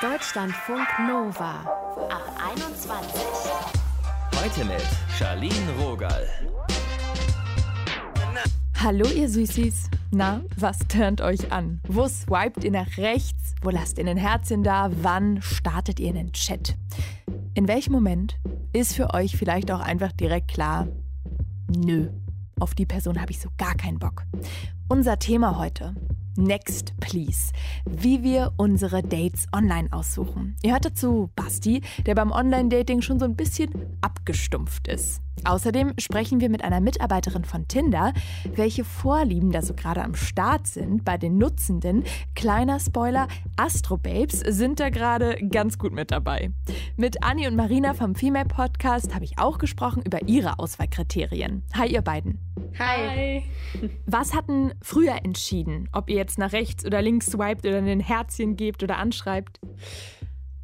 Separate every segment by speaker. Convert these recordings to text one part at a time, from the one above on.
Speaker 1: Deutschlandfunk Nova ab 21.
Speaker 2: Heute mit Charlene Rogal.
Speaker 3: Hallo ihr Süßis. Na, was turnt euch an? Wo swiped ihr nach rechts? Wo lasst ihr ein Herzchen da? Wann startet ihr einen Chat? In welchem Moment ist für euch vielleicht auch einfach direkt klar, nö, auf die Person habe ich so gar keinen Bock. Unser Thema heute, Next Please, wie wir unsere Dates online aussuchen. Ihr hört dazu Basti, der beim Online-Dating schon so ein bisschen abgestumpft ist. Außerdem sprechen wir mit einer Mitarbeiterin von Tinder, welche Vorlieben da so gerade am Start sind bei den Nutzenden. Kleiner Spoiler, Astrobabes sind da gerade ganz gut mit dabei. Mit Anni und Marina vom Female Podcast habe ich auch gesprochen über ihre Auswahlkriterien. Hi ihr beiden.
Speaker 4: Hi.
Speaker 3: Was hatten früher entschieden, ob ihr jetzt nach rechts oder links swiped oder ein Herzchen gebt oder anschreibt?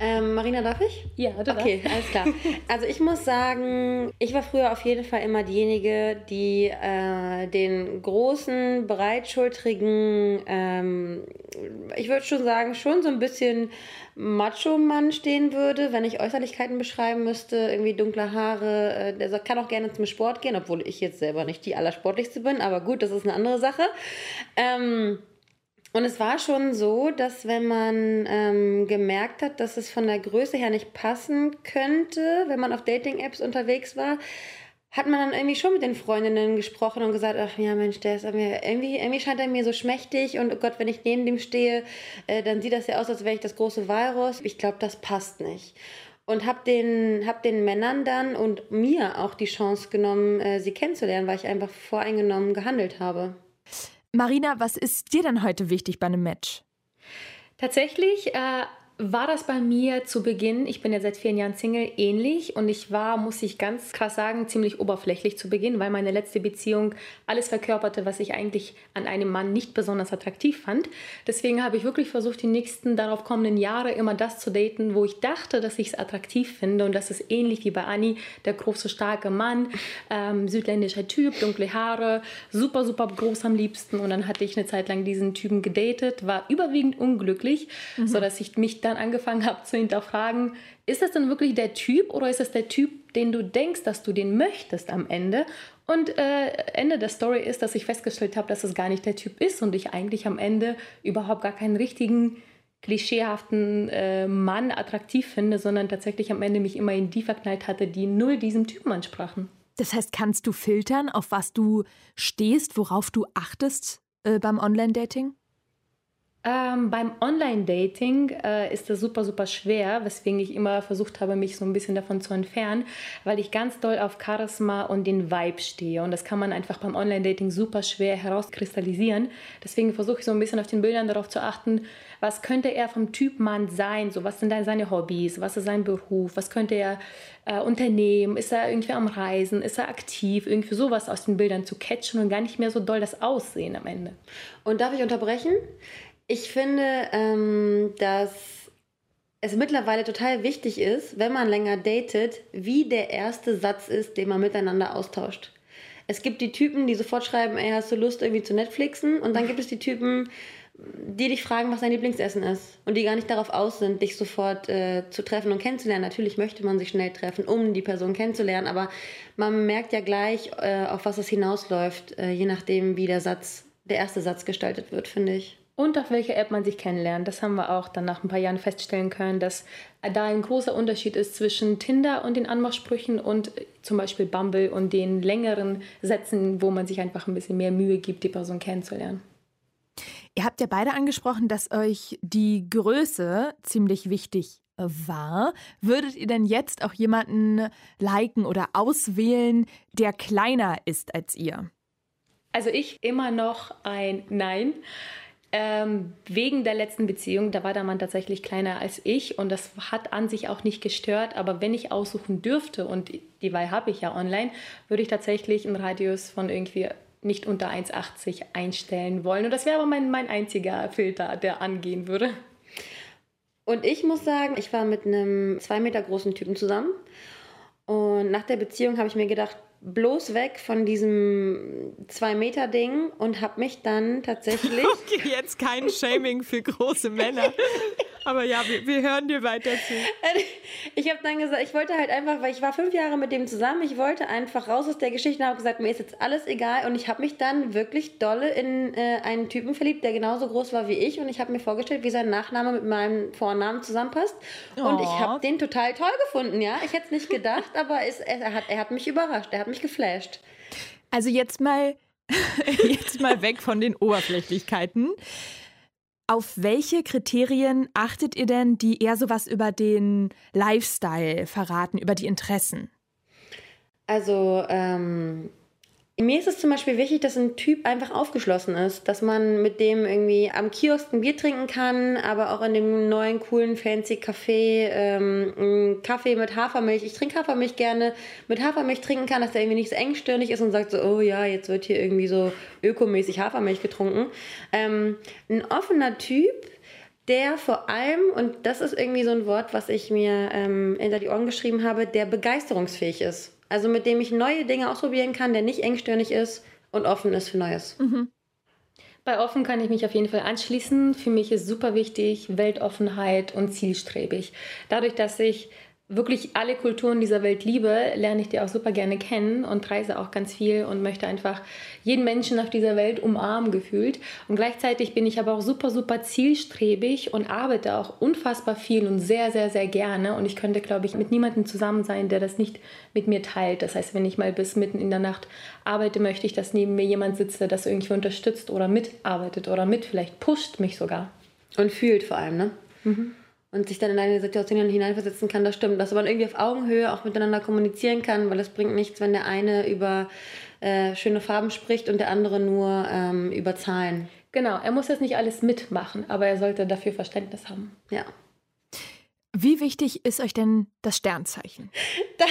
Speaker 4: Ähm, Marina, darf ich?
Speaker 3: Ja, du
Speaker 4: Okay, alles klar. Also ich muss sagen, ich war früher auf jeden Fall immer diejenige, die äh, den großen, breitschultrigen, ähm, ich würde schon sagen, schon so ein bisschen Macho-Mann stehen würde, wenn ich Äußerlichkeiten beschreiben müsste. Irgendwie dunkle Haare, äh, der kann auch gerne zum Sport gehen, obwohl ich jetzt selber nicht die Allersportlichste bin, aber gut, das ist eine andere Sache. Ähm, und es war schon so, dass wenn man ähm, gemerkt hat, dass es von der Größe her nicht passen könnte, wenn man auf Dating-Apps unterwegs war, hat man dann irgendwie schon mit den Freundinnen gesprochen und gesagt, ach ja Mensch, der ist irgendwie, irgendwie scheint er mir so schmächtig und oh Gott, wenn ich neben dem stehe, äh, dann sieht das ja aus, als wäre ich das große Virus. Ich glaube, das passt nicht. Und habe den, hab den Männern dann und mir auch die Chance genommen, äh, sie kennenzulernen, weil ich einfach voreingenommen gehandelt habe.
Speaker 3: Marina, was ist dir denn heute wichtig bei einem Match?
Speaker 5: Tatsächlich äh, war das bei mir zu Beginn, ich bin ja seit vielen Jahren Single, ähnlich und ich war, muss ich ganz krass sagen, ziemlich oberflächlich zu Beginn, weil meine letzte Beziehung alles verkörperte, was ich eigentlich an einem Mann nicht besonders attraktiv fand. Deswegen habe ich wirklich versucht, die nächsten darauf kommenden Jahre immer das zu daten, wo ich dachte, dass ich es attraktiv finde und das ist ähnlich wie bei Anni, der große, starke Mann, ähm, südländischer Typ, dunkle Haare, super, super groß am liebsten und dann hatte ich eine Zeit lang diesen Typen gedatet, war überwiegend unglücklich, mhm. sodass ich mich dann angefangen habe zu hinterfragen, ist das denn wirklich der Typ oder ist das der Typ, den du denkst, dass du den möchtest am Ende? Und äh, Ende der Story ist, dass ich festgestellt habe, dass es gar nicht der Typ ist und ich eigentlich am Ende überhaupt gar keinen richtigen klischeehaften äh, Mann attraktiv finde, sondern tatsächlich am Ende mich immer in die verknallt hatte, die null diesem Typen ansprachen.
Speaker 3: Das heißt, kannst du filtern, auf was du stehst, worauf du achtest äh, beim Online-Dating?
Speaker 5: Ähm, beim Online-Dating äh, ist das super, super schwer, weswegen ich immer versucht habe, mich so ein bisschen davon zu entfernen, weil ich ganz doll auf Charisma und den Vibe stehe. Und das kann man einfach beim Online-Dating super schwer herauskristallisieren. Deswegen versuche ich so ein bisschen auf den Bildern darauf zu achten, was könnte er vom Typ Mann sein? So, was sind da seine Hobbys? Was ist sein Beruf? Was könnte er äh, unternehmen? Ist er irgendwie am Reisen? Ist er aktiv? Irgendwie sowas aus den Bildern zu catchen und gar nicht mehr so doll das Aussehen am Ende.
Speaker 4: Und darf ich unterbrechen? Ich finde, ähm, dass es mittlerweile total wichtig ist, wenn man länger datet, wie der erste Satz ist, den man miteinander austauscht. Es gibt die Typen, die sofort schreiben, ey, hast du Lust irgendwie zu Netflixen? Und dann gibt es die Typen, die dich fragen, was dein Lieblingsessen ist. Und die gar nicht darauf aus sind, dich sofort äh, zu treffen und kennenzulernen. Natürlich möchte man sich schnell treffen, um die Person kennenzulernen, aber man merkt ja gleich, äh, auf was es hinausläuft, äh, je nachdem, wie der Satz, der erste Satz gestaltet wird, finde ich
Speaker 5: und auf welche App man sich kennenlernt. Das haben wir auch dann nach ein paar Jahren feststellen können, dass da ein großer Unterschied ist zwischen Tinder und den Anmachsprüchen und zum Beispiel Bumble und den längeren Sätzen, wo man sich einfach ein bisschen mehr Mühe gibt, die Person kennenzulernen.
Speaker 3: Ihr habt ja beide angesprochen, dass euch die Größe ziemlich wichtig war. Würdet ihr denn jetzt auch jemanden liken oder auswählen, der kleiner ist als ihr?
Speaker 5: Also ich immer noch ein Nein. Ähm, wegen der letzten Beziehung, da war der Mann tatsächlich kleiner als ich und das hat an sich auch nicht gestört. Aber wenn ich aussuchen dürfte, und die Wahl habe ich ja online, würde ich tatsächlich einen Radius von irgendwie nicht unter 1,80 einstellen wollen. Und das wäre aber mein, mein einziger Filter, der angehen würde.
Speaker 4: Und ich muss sagen, ich war mit einem zwei Meter großen Typen zusammen. Und nach der Beziehung habe ich mir gedacht, bloß weg von diesem zwei Meter Ding und habe mich dann tatsächlich.
Speaker 3: Okay, jetzt kein Shaming für große Männer. Aber ja, wir, wir hören dir weiter zu.
Speaker 4: Ich habe dann gesagt, ich wollte halt einfach, weil ich war fünf Jahre mit dem zusammen, ich wollte einfach raus aus der Geschichte und habe gesagt, mir ist jetzt alles egal. Und ich habe mich dann wirklich dolle in äh, einen Typen verliebt, der genauso groß war wie ich. Und ich habe mir vorgestellt, wie sein Nachname mit meinem Vornamen zusammenpasst. Und ich habe den total toll gefunden, ja. Ich hätte es nicht gedacht, aber es, er, hat, er hat mich überrascht, er hat mich geflasht.
Speaker 3: Also jetzt mal, jetzt mal weg von den Oberflächlichkeiten. Auf welche Kriterien achtet ihr denn, die eher sowas über den Lifestyle verraten, über die Interessen?
Speaker 4: Also, ähm, mir ist es zum Beispiel wichtig, dass ein Typ einfach aufgeschlossen ist, dass man mit dem irgendwie am Kiosk ein Bier trinken kann, aber auch in dem neuen coolen fancy Café ähm, einen Kaffee mit Hafermilch. Ich trinke Hafermilch gerne mit Hafermilch trinken kann, dass der irgendwie nicht so engstirnig ist und sagt so, oh ja, jetzt wird hier irgendwie so ökomäßig Hafermilch getrunken. Ähm, ein offener Typ, der vor allem, und das ist irgendwie so ein Wort, was ich mir ähm, hinter die Ohren geschrieben habe, der begeisterungsfähig ist. Also mit dem ich neue Dinge ausprobieren kann, der nicht engstirnig ist und offen ist für Neues.
Speaker 5: Mhm. Bei offen kann ich mich auf jeden Fall anschließen. Für mich ist super wichtig Weltoffenheit und zielstrebig. Dadurch, dass ich wirklich alle Kulturen dieser Welt liebe, lerne ich die auch super gerne kennen und reise auch ganz viel und möchte einfach jeden Menschen auf dieser Welt umarmen gefühlt. Und gleichzeitig bin ich aber auch super, super zielstrebig und arbeite auch unfassbar viel und sehr, sehr, sehr gerne. Und ich könnte, glaube ich, mit niemandem zusammen sein, der das nicht mit mir teilt. Das heißt, wenn ich mal bis mitten in der Nacht arbeite, möchte ich, dass neben mir jemand sitzt, der das irgendwie unterstützt oder mitarbeitet oder mit vielleicht pusht mich sogar.
Speaker 4: Und fühlt vor allem, ne? Mhm und sich dann in eine Situation hineinversetzen kann, das stimmt. Dass man irgendwie auf Augenhöhe auch miteinander kommunizieren kann, weil es bringt nichts, wenn der eine über äh, schöne Farben spricht und der andere nur ähm, über Zahlen.
Speaker 5: Genau, er muss jetzt nicht alles mitmachen, aber er sollte dafür Verständnis haben.
Speaker 4: Ja.
Speaker 3: Wie wichtig ist euch denn das Sternzeichen?
Speaker 4: Da,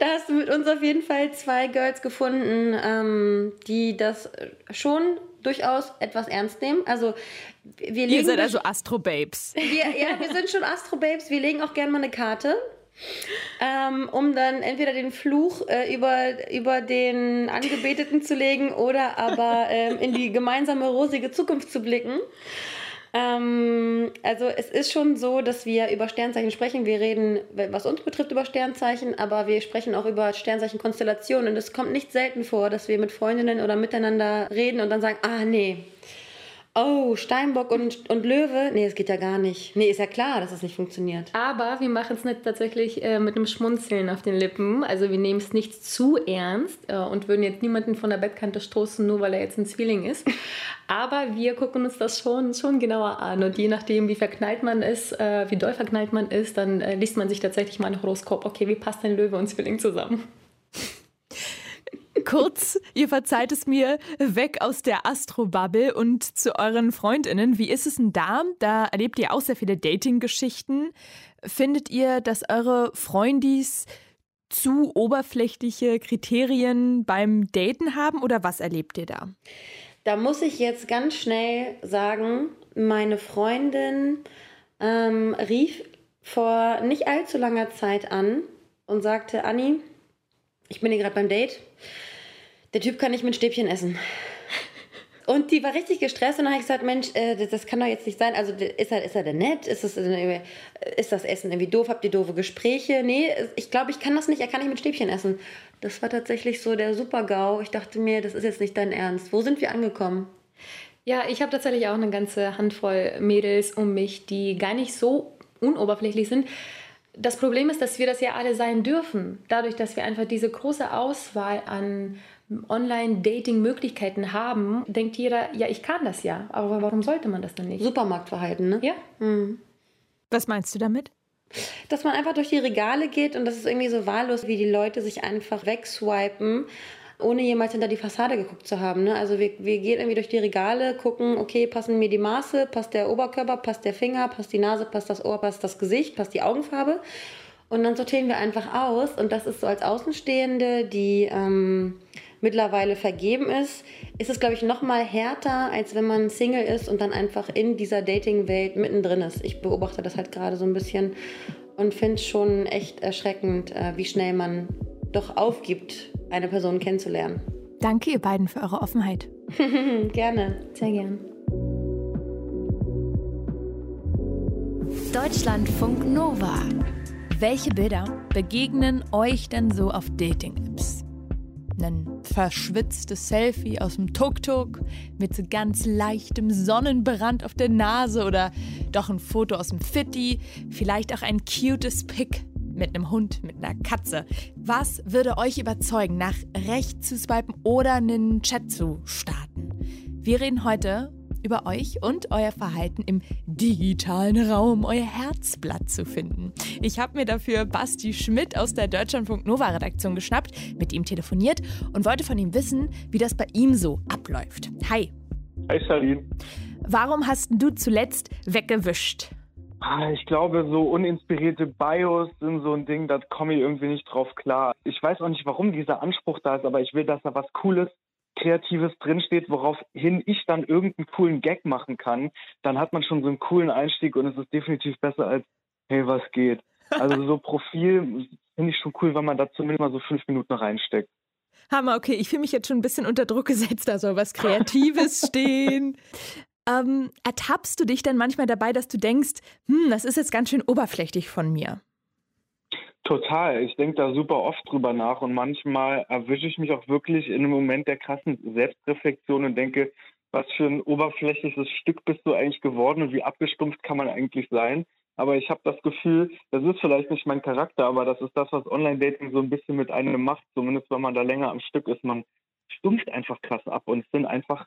Speaker 4: da hast du mit uns auf jeden Fall zwei Girls gefunden, ähm, die das schon durchaus etwas ernst nehmen. Also wir
Speaker 3: Ihr seid also Astro-Babes.
Speaker 4: Wir, ja, wir sind schon Astro-Babes. Wir legen auch gerne mal eine Karte. Ähm, um dann entweder den Fluch äh, über, über den Angebeteten zu legen oder aber ähm, in die gemeinsame rosige Zukunft zu blicken. Ähm, also es ist schon so, dass wir über Sternzeichen sprechen. Wir reden, was uns betrifft, über Sternzeichen, aber wir sprechen auch über Sternzeichenkonstellationen. Und es kommt nicht selten vor, dass wir mit Freundinnen oder miteinander reden und dann sagen, ah nee, Oh, Steinbock und, und Löwe? Nee, es geht ja gar nicht. Nee, ist ja klar, dass es das nicht funktioniert.
Speaker 5: Aber wir machen es nicht tatsächlich äh, mit einem Schmunzeln auf den Lippen. Also wir nehmen es nicht zu ernst äh, und würden jetzt niemanden von der Bettkante stoßen, nur weil er jetzt ein Zwilling ist. Aber wir gucken uns das schon, schon genauer an. Und je nachdem, wie verknallt man ist, äh, wie doll verknallt man ist, dann äh, liest man sich tatsächlich mal ein Horoskop. Okay, wie passt ein Löwe und Zwilling zusammen?
Speaker 3: Kurz, ihr verzeiht es mir, weg aus der Astro-Bubble und zu euren Freundinnen. Wie ist es denn da? Da erlebt ihr auch sehr viele Dating-Geschichten. Findet ihr, dass eure Freundis zu oberflächliche Kriterien beim Daten haben oder was erlebt ihr da?
Speaker 4: Da muss ich jetzt ganz schnell sagen, meine Freundin ähm, rief vor nicht allzu langer Zeit an und sagte, Anni, ich bin hier gerade beim Date der Typ kann nicht mit Stäbchen essen. Und die war richtig gestresst und dann habe ich gesagt, Mensch, äh, das, kann doch jetzt nicht sein. Also ist er, ist er denn nett? Ist das, ist das Essen irgendwie doof? Habt ihr doofe Gespräche? Nee, ich glaube, ich kann das nicht. Er kann nicht mit Stäbchen essen. Das war tatsächlich so der Super-GAU. Ich dachte mir, das ist jetzt nicht dein Ernst. Wo sind wir angekommen?
Speaker 5: Ja, ich habe tatsächlich auch eine ganze Handvoll Mädels um mich, die gar nicht so unoberflächlich sind. Das Problem ist, dass wir das ja alle sein dürfen. Dadurch, dass wir einfach diese große Auswahl an Online-Dating-Möglichkeiten haben, denkt jeder, ja, ich kann das ja. Aber warum sollte man das dann nicht?
Speaker 4: Supermarktverhalten, ne?
Speaker 5: Ja. Mhm.
Speaker 3: Was meinst du damit?
Speaker 4: Dass man einfach durch die Regale geht und das ist irgendwie so wahllos, wie die Leute sich einfach wegswipen, ohne jemals hinter die Fassade geguckt zu haben. Ne? Also wir, wir gehen irgendwie durch die Regale, gucken, okay, passen mir die Maße, passt der Oberkörper, passt der Finger, passt die Nase, passt das Ohr, passt das Gesicht, passt die Augenfarbe. Und dann sortieren wir einfach aus und das ist so als Außenstehende, die... Ähm, mittlerweile vergeben ist, ist es, glaube ich, noch mal härter, als wenn man Single ist und dann einfach in dieser Dating-Welt mittendrin ist. Ich beobachte das halt gerade so ein bisschen und finde es schon echt erschreckend, äh, wie schnell man doch aufgibt, eine Person kennenzulernen.
Speaker 3: Danke, ihr beiden, für eure Offenheit.
Speaker 4: gerne.
Speaker 5: Sehr gern.
Speaker 1: Deutschlandfunk Nova.
Speaker 3: Welche Bilder begegnen euch denn so auf Dating-Apps? Ein verschwitztes Selfie aus dem Tuk-Tuk mit so ganz leichtem Sonnenbrand auf der Nase oder doch ein Foto aus dem Fitti, vielleicht auch ein cutes Pick mit einem Hund, mit einer Katze. Was würde euch überzeugen, nach rechts zu swipen oder einen Chat zu starten? Wir reden heute über euch und euer Verhalten im digitalen Raum, euer Herzblatt zu finden. Ich habe mir dafür Basti Schmidt aus der Deutschlandfunk Nova Redaktion geschnappt, mit ihm telefoniert und wollte von ihm wissen, wie das bei ihm so abläuft. Hi.
Speaker 6: Hi Charlene.
Speaker 3: Warum hast du zuletzt weggewischt?
Speaker 6: Ah, ich glaube, so uninspirierte Bios sind so ein Ding, da komme ich irgendwie nicht drauf klar. Ich weiß auch nicht, warum dieser Anspruch da ist, aber ich will, dass da was Cooles Kreatives drinsteht, woraufhin ich dann irgendeinen coolen Gag machen kann, dann hat man schon so einen coolen Einstieg und es ist definitiv besser als, hey, was geht? Also so Profil finde ich schon cool, wenn man da zumindest mal so fünf Minuten reinsteckt.
Speaker 3: Hammer, okay, ich fühle mich jetzt schon ein bisschen unter Druck gesetzt, da soll was Kreatives stehen. Ähm, ertappst du dich dann manchmal dabei, dass du denkst, hm, das ist jetzt ganz schön oberflächlich von mir?
Speaker 6: Total. Ich denke da super oft drüber nach und manchmal erwische ich mich auch wirklich in einem Moment der krassen Selbstreflexion und denke, was für ein oberflächliches Stück bist du eigentlich geworden und wie abgestumpft kann man eigentlich sein? Aber ich habe das Gefühl, das ist vielleicht nicht mein Charakter, aber das ist das, was Online-Dating so ein bisschen mit einem macht, zumindest wenn man da länger am Stück ist. Man stumpft einfach krass ab und es sind einfach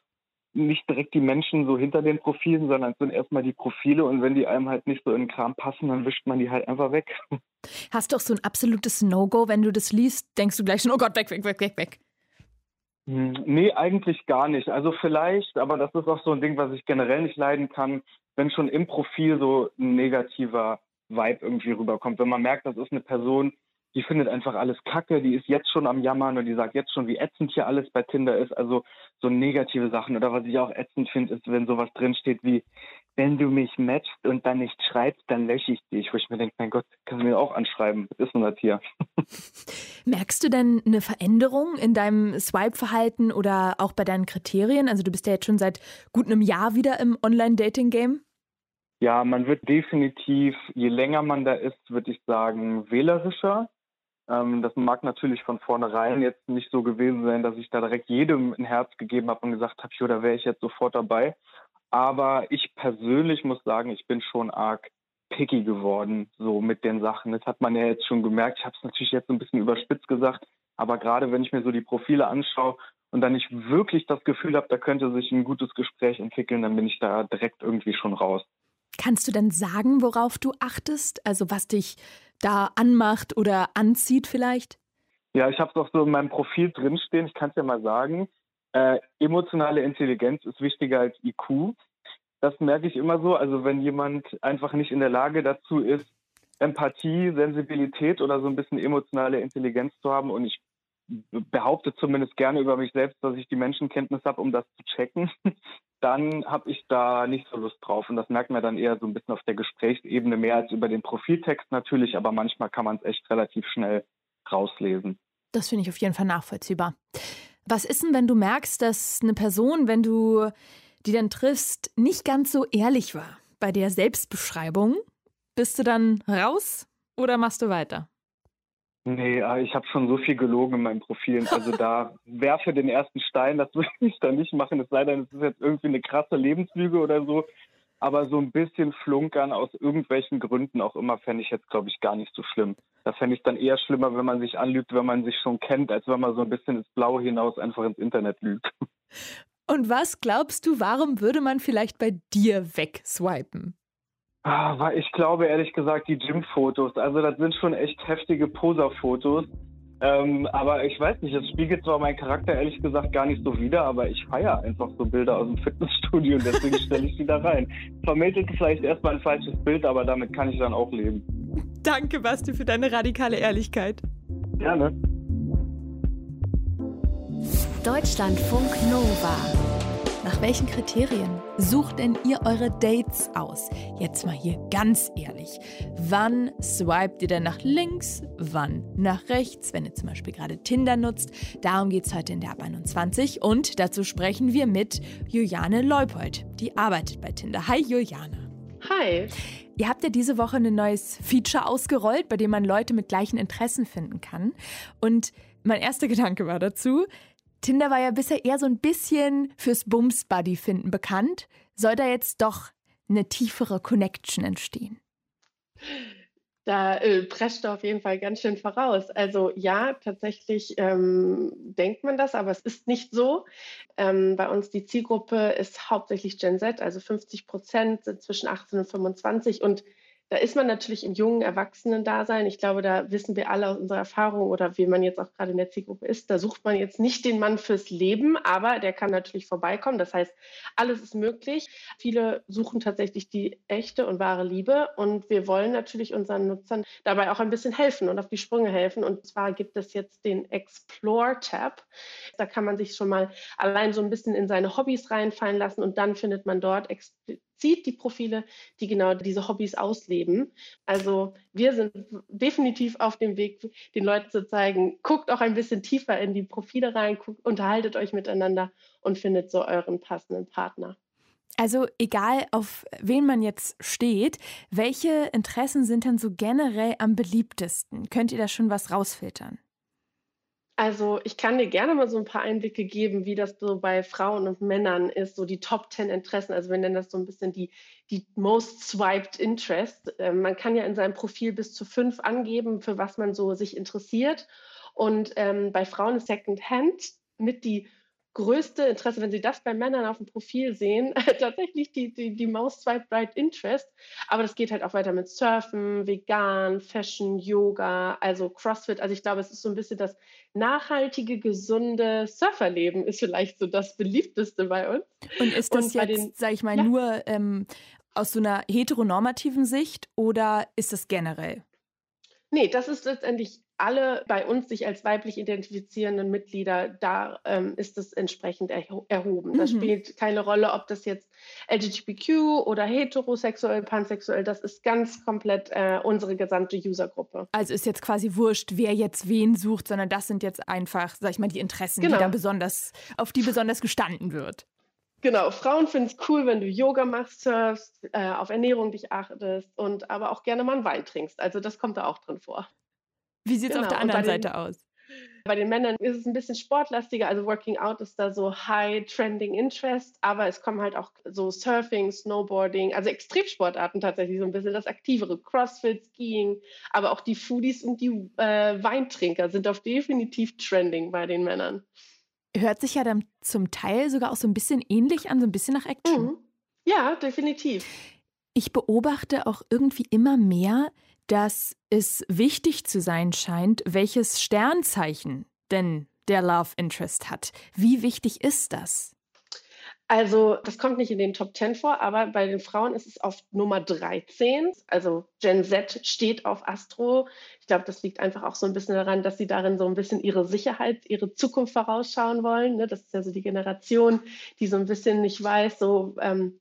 Speaker 6: nicht direkt die Menschen so hinter den Profilen, sondern es sind erstmal die Profile und wenn die einem halt nicht so in den Kram passen, dann wischt man die halt einfach weg.
Speaker 3: Hast du auch so ein absolutes No-Go, wenn du das liest, denkst du gleich schon, oh Gott, weg, weg, weg, weg, weg.
Speaker 6: Hm, nee, eigentlich gar nicht. Also vielleicht, aber das ist auch so ein Ding, was ich generell nicht leiden kann, wenn schon im Profil so ein negativer Vibe irgendwie rüberkommt. Wenn man merkt, das ist eine Person, die findet einfach alles kacke, die ist jetzt schon am Jammern und die sagt jetzt schon, wie ätzend hier alles bei Tinder ist. Also so negative Sachen. Oder was ich auch ätzend finde, ist, wenn sowas drinsteht wie, wenn du mich matchst und dann nicht schreibst, dann lösche ich dich. Wo ich mir denke, mein Gott, kannst du mir auch anschreiben. Was ist denn das hier?
Speaker 3: Merkst du denn eine Veränderung in deinem Swipe-Verhalten oder auch bei deinen Kriterien? Also du bist ja jetzt schon seit gut einem Jahr wieder im Online-Dating-Game.
Speaker 6: Ja, man wird definitiv, je länger man da ist, würde ich sagen, wählerischer. Ähm, das mag natürlich von vornherein jetzt nicht so gewesen sein, dass ich da direkt jedem ein Herz gegeben habe und gesagt habe, da wäre ich jetzt sofort dabei. Aber ich persönlich muss sagen, ich bin schon arg picky geworden, so mit den Sachen. Das hat man ja jetzt schon gemerkt. Ich habe es natürlich jetzt ein bisschen überspitzt gesagt, aber gerade wenn ich mir so die Profile anschaue und dann nicht wirklich das Gefühl habe, da könnte sich ein gutes Gespräch entwickeln, dann bin ich da direkt irgendwie schon raus.
Speaker 3: Kannst du denn sagen, worauf du achtest? Also was dich da anmacht oder anzieht vielleicht?
Speaker 6: Ja, ich habe es auch so in meinem Profil drinstehen. Ich kann es ja mal sagen. Äh, emotionale Intelligenz ist wichtiger als IQ. Das merke ich immer so. Also wenn jemand einfach nicht in der Lage dazu ist, Empathie, Sensibilität oder so ein bisschen emotionale Intelligenz zu haben und ich behaupte zumindest gerne über mich selbst, dass ich die Menschenkenntnis habe, um das zu checken, dann habe ich da nicht so Lust drauf. Und das merkt man dann eher so ein bisschen auf der Gesprächsebene mehr als über den Profiltext natürlich, aber manchmal kann man es echt relativ schnell rauslesen.
Speaker 3: Das finde ich auf jeden Fall nachvollziehbar. Was ist denn, wenn du merkst, dass eine Person, wenn du die dann triffst, nicht ganz so ehrlich war bei der Selbstbeschreibung? Bist du dann raus oder machst du weiter?
Speaker 6: Nee, äh, ich habe schon so viel gelogen in meinen Profilen. Also da werfe den ersten Stein, das würde ich da nicht machen. Es sei denn, es ist jetzt irgendwie eine krasse Lebenslüge oder so. Aber so ein bisschen flunkern aus irgendwelchen Gründen auch immer fände ich jetzt, glaube ich, gar nicht so schlimm. Da fände ich dann eher schlimmer, wenn man sich anlügt, wenn man sich schon kennt, als wenn man so ein bisschen ins Blaue hinaus einfach ins Internet lügt.
Speaker 3: Und was glaubst du, warum würde man vielleicht bei dir wegswipen?
Speaker 6: Ah, ich glaube ehrlich gesagt die Gym-Fotos. Also das sind schon echt heftige Poser-Fotos. Ähm, aber ich weiß nicht, es spiegelt zwar meinen Charakter ehrlich gesagt gar nicht so wider, aber ich feiere einfach so Bilder aus dem Fitnessstudio und deswegen stelle ich sie da rein. Vermittelt vielleicht erstmal ein falsches Bild, aber damit kann ich dann auch leben.
Speaker 3: Danke, Basti, für deine radikale Ehrlichkeit.
Speaker 6: Gerne.
Speaker 1: Deutschlandfunk Nova.
Speaker 3: Nach welchen Kriterien sucht denn ihr eure Dates aus? Jetzt mal hier ganz ehrlich. Wann swipet ihr denn nach links? Wann nach rechts? Wenn ihr zum Beispiel gerade Tinder nutzt. Darum geht es heute in der Ab 21. Und dazu sprechen wir mit Juliane Leupold. Die arbeitet bei Tinder. Hi Juliane.
Speaker 7: Hi.
Speaker 3: Ihr habt ja diese Woche ein neues Feature ausgerollt, bei dem man Leute mit gleichen Interessen finden kann. Und mein erster Gedanke war dazu, Tinder war ja bisher eher so ein bisschen fürs Bums-Buddy finden bekannt. Soll da jetzt doch eine tiefere Connection entstehen?
Speaker 7: Da äh, prescht er auf jeden Fall ganz schön voraus. Also ja, tatsächlich ähm, denkt man das, aber es ist nicht so. Ähm, bei uns die Zielgruppe ist hauptsächlich Gen Z, also 50 Prozent sind zwischen 18 und 25 und da ist man natürlich im jungen Erwachsenen-Dasein. Ich glaube, da wissen wir alle aus unserer Erfahrung oder wie man jetzt auch gerade in der Zielgruppe ist, da sucht man jetzt nicht den Mann fürs Leben, aber der kann natürlich vorbeikommen. Das heißt, alles ist möglich. Viele suchen tatsächlich die echte und wahre Liebe und wir wollen natürlich unseren Nutzern dabei auch ein bisschen helfen und auf die Sprünge helfen. Und zwar gibt es jetzt den Explore-Tab. Da kann man sich schon mal allein so ein bisschen in seine Hobbys reinfallen lassen und dann findet man dort explizit zieht die Profile, die genau diese Hobbys ausleben. Also wir sind definitiv auf dem Weg, den Leuten zu zeigen, guckt auch ein bisschen tiefer in die Profile rein, guckt, unterhaltet euch miteinander und findet so euren passenden Partner.
Speaker 3: Also egal, auf wen man jetzt steht, welche Interessen sind denn so generell am beliebtesten? Könnt ihr da schon was rausfiltern?
Speaker 7: Also ich kann dir gerne mal so ein paar Einblicke geben, wie das so bei Frauen und Männern ist, so die Top 10 Interessen. Also wir nennen das so ein bisschen die, die Most Swiped Interest. Ähm, man kann ja in seinem Profil bis zu fünf angeben, für was man so sich interessiert. Und ähm, bei Frauen ist Secondhand mit die größte Interesse, wenn Sie das bei Männern auf dem Profil sehen, tatsächlich die, die, die Most Swipe Right Interest. Aber das geht halt auch weiter mit Surfen, Vegan, Fashion, Yoga, also CrossFit. Also ich glaube, es ist so ein bisschen das nachhaltige, gesunde Surferleben ist vielleicht so das beliebteste bei uns.
Speaker 3: Und ist das Und jetzt, sage ich mal, ja. nur ähm, aus so einer heteronormativen Sicht oder ist das generell?
Speaker 7: Nee, das ist letztendlich alle bei uns sich als weiblich identifizierenden Mitglieder, da ähm, ist es entsprechend erho erhoben. Mhm. Das spielt keine Rolle, ob das jetzt LGBTQ oder heterosexuell, pansexuell, das ist ganz komplett äh, unsere gesamte Usergruppe.
Speaker 3: Also ist jetzt quasi wurscht, wer jetzt wen sucht, sondern das sind jetzt einfach, sag ich mal, die Interessen, genau. die da besonders, auf die besonders gestanden wird.
Speaker 7: Genau, Frauen finden es cool, wenn du Yoga machst, surfst, äh, auf Ernährung dich achtest und aber auch gerne mal einen Wein trinkst. Also das kommt da auch drin vor.
Speaker 3: Wie sieht es genau. auf der anderen Seite aus?
Speaker 7: Bei den Männern ist es ein bisschen sportlastiger, also Working Out ist da so High Trending Interest, aber es kommen halt auch so Surfing, Snowboarding, also Extremsportarten tatsächlich so ein bisschen das aktivere, Crossfit, Skiing, aber auch die Foodies und die äh, Weintrinker sind auf definitiv Trending bei den Männern.
Speaker 3: Hört sich ja dann zum Teil sogar auch so ein bisschen ähnlich an, so ein bisschen nach Action. Mhm.
Speaker 7: Ja, definitiv.
Speaker 3: Ich beobachte auch irgendwie immer mehr, dass es wichtig zu sein scheint, welches Sternzeichen denn der Love Interest hat. Wie wichtig ist das?
Speaker 7: Also, das kommt nicht in den Top 10 vor, aber bei den Frauen ist es auf Nummer 13. Also Gen Z steht auf Astro. Ich glaube, das liegt einfach auch so ein bisschen daran, dass sie darin so ein bisschen ihre Sicherheit, ihre Zukunft vorausschauen wollen. Ne? Das ist ja so die Generation, die so ein bisschen nicht weiß, so ähm,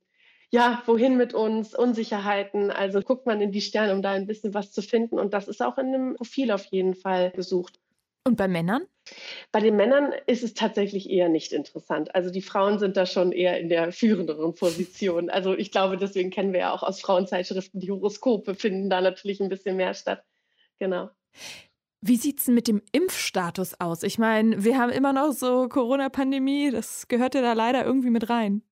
Speaker 7: ja, wohin mit uns, Unsicherheiten. Also guckt man in die Sterne, um da ein bisschen was zu finden. Und das ist auch in einem Profil auf jeden Fall gesucht.
Speaker 3: Und bei Männern?
Speaker 7: Bei den Männern ist es tatsächlich eher nicht interessant. Also die Frauen sind da schon eher in der führenderen Position. Also ich glaube, deswegen kennen wir ja auch aus Frauenzeitschriften die Horoskope, finden da natürlich ein bisschen mehr statt. Genau.
Speaker 3: Wie sieht es mit dem Impfstatus aus? Ich meine, wir haben immer noch so Corona-Pandemie, das gehört ja da leider irgendwie mit rein.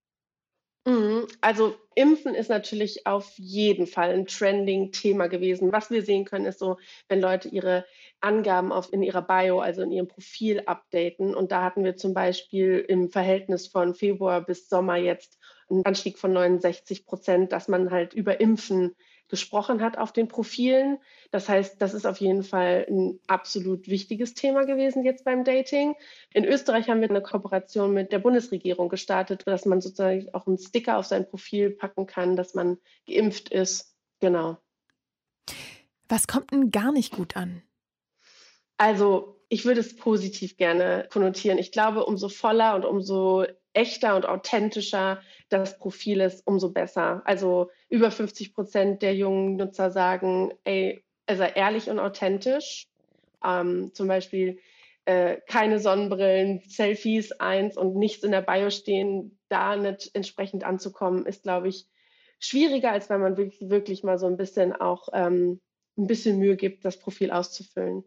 Speaker 7: Mhm. Also Impfen ist natürlich auf jeden Fall ein Trending-Thema gewesen. Was wir sehen können, ist so, wenn Leute ihre Angaben auf, in ihrer Bio, also in ihrem Profil updaten. Und da hatten wir zum Beispiel im Verhältnis von Februar bis Sommer jetzt einen Anstieg von 69 Prozent, dass man halt über Impfen gesprochen hat auf den Profilen. Das heißt, das ist auf jeden Fall ein absolut wichtiges Thema gewesen jetzt beim Dating. In Österreich haben wir eine Kooperation mit der Bundesregierung gestartet, dass man sozusagen auch einen Sticker auf sein Profil packen kann, dass man geimpft ist. Genau.
Speaker 3: Was kommt denn gar nicht gut an?
Speaker 7: Also, ich würde es positiv gerne konnotieren. Ich glaube, umso voller und umso echter und authentischer das Profil ist, umso besser. Also über 50 Prozent der jungen Nutzer sagen, ey, also ehrlich und authentisch. Ähm, zum Beispiel äh, keine Sonnenbrillen, Selfies eins und nichts in der Bio stehen, da nicht entsprechend anzukommen, ist, glaube ich, schwieriger, als wenn man wirklich, wirklich mal so ein bisschen auch ähm, ein bisschen Mühe gibt, das Profil auszufüllen.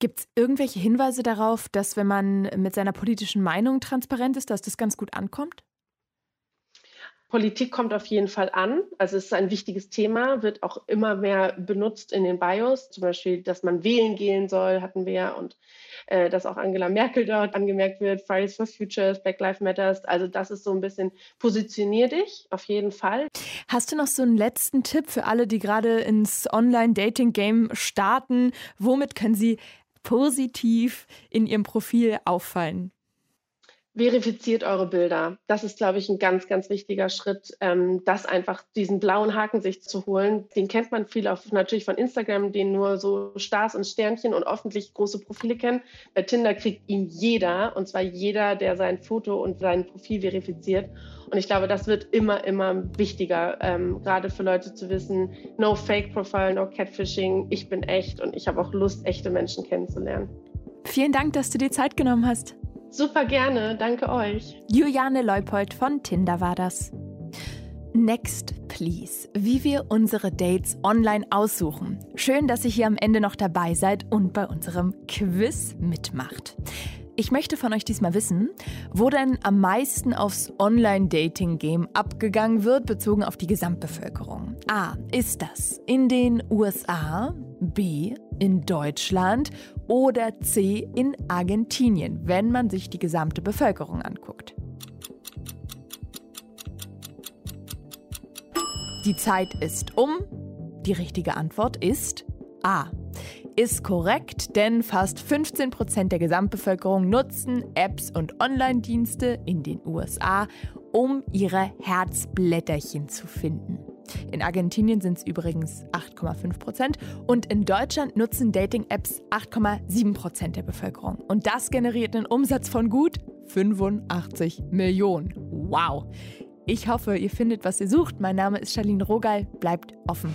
Speaker 3: Gibt es irgendwelche Hinweise darauf, dass wenn man mit seiner politischen Meinung transparent ist, dass das ganz gut ankommt?
Speaker 7: Politik kommt auf jeden Fall an. Also es ist ein wichtiges Thema, wird auch immer mehr benutzt in den Bios. Zum Beispiel, dass man wählen gehen soll, hatten wir ja. Und äh, dass auch Angela Merkel dort angemerkt wird, Fridays for Futures, Black Lives Matters. Also das ist so ein bisschen, positionier dich auf jeden Fall.
Speaker 3: Hast du noch so einen letzten Tipp für alle, die gerade ins Online-Dating-Game starten? Womit können sie positiv in ihrem Profil auffallen?
Speaker 7: verifiziert eure Bilder. Das ist, glaube ich, ein ganz, ganz wichtiger Schritt, ähm, das einfach diesen blauen Haken sich zu holen. Den kennt man viel auf, natürlich von Instagram, den nur so Stars und Sternchen und öffentlich große Profile kennen. Bei Tinder kriegt ihn jeder, und zwar jeder, der sein Foto und sein Profil verifiziert. Und ich glaube, das wird immer, immer wichtiger, ähm, gerade für Leute zu wissen, no Fake Profile, no Catfishing, ich bin echt und ich habe auch Lust, echte Menschen kennenzulernen.
Speaker 3: Vielen Dank, dass du dir Zeit genommen hast.
Speaker 7: Super gerne, danke euch.
Speaker 3: Juliane Leupold von Tinder war das. Next, please. Wie wir unsere Dates online aussuchen. Schön, dass ihr hier am Ende noch dabei seid und bei unserem Quiz mitmacht. Ich möchte von euch diesmal wissen, wo denn am meisten aufs Online-Dating-Game abgegangen wird, bezogen auf die Gesamtbevölkerung. A. Ist das in den USA? B. In Deutschland? Oder C. In Argentinien, wenn man sich die gesamte Bevölkerung anguckt? Die Zeit ist um. Die richtige Antwort ist A ist korrekt, denn fast 15 Prozent der Gesamtbevölkerung nutzen Apps und Online-Dienste in den USA, um ihre Herzblätterchen zu finden. In Argentinien sind es übrigens 8,5 Prozent und in Deutschland nutzen Dating-Apps 8,7 Prozent der Bevölkerung. Und das generiert einen Umsatz von gut 85 Millionen. Wow! Ich hoffe, ihr findet, was ihr sucht. Mein Name ist Charlene Rogal. Bleibt offen.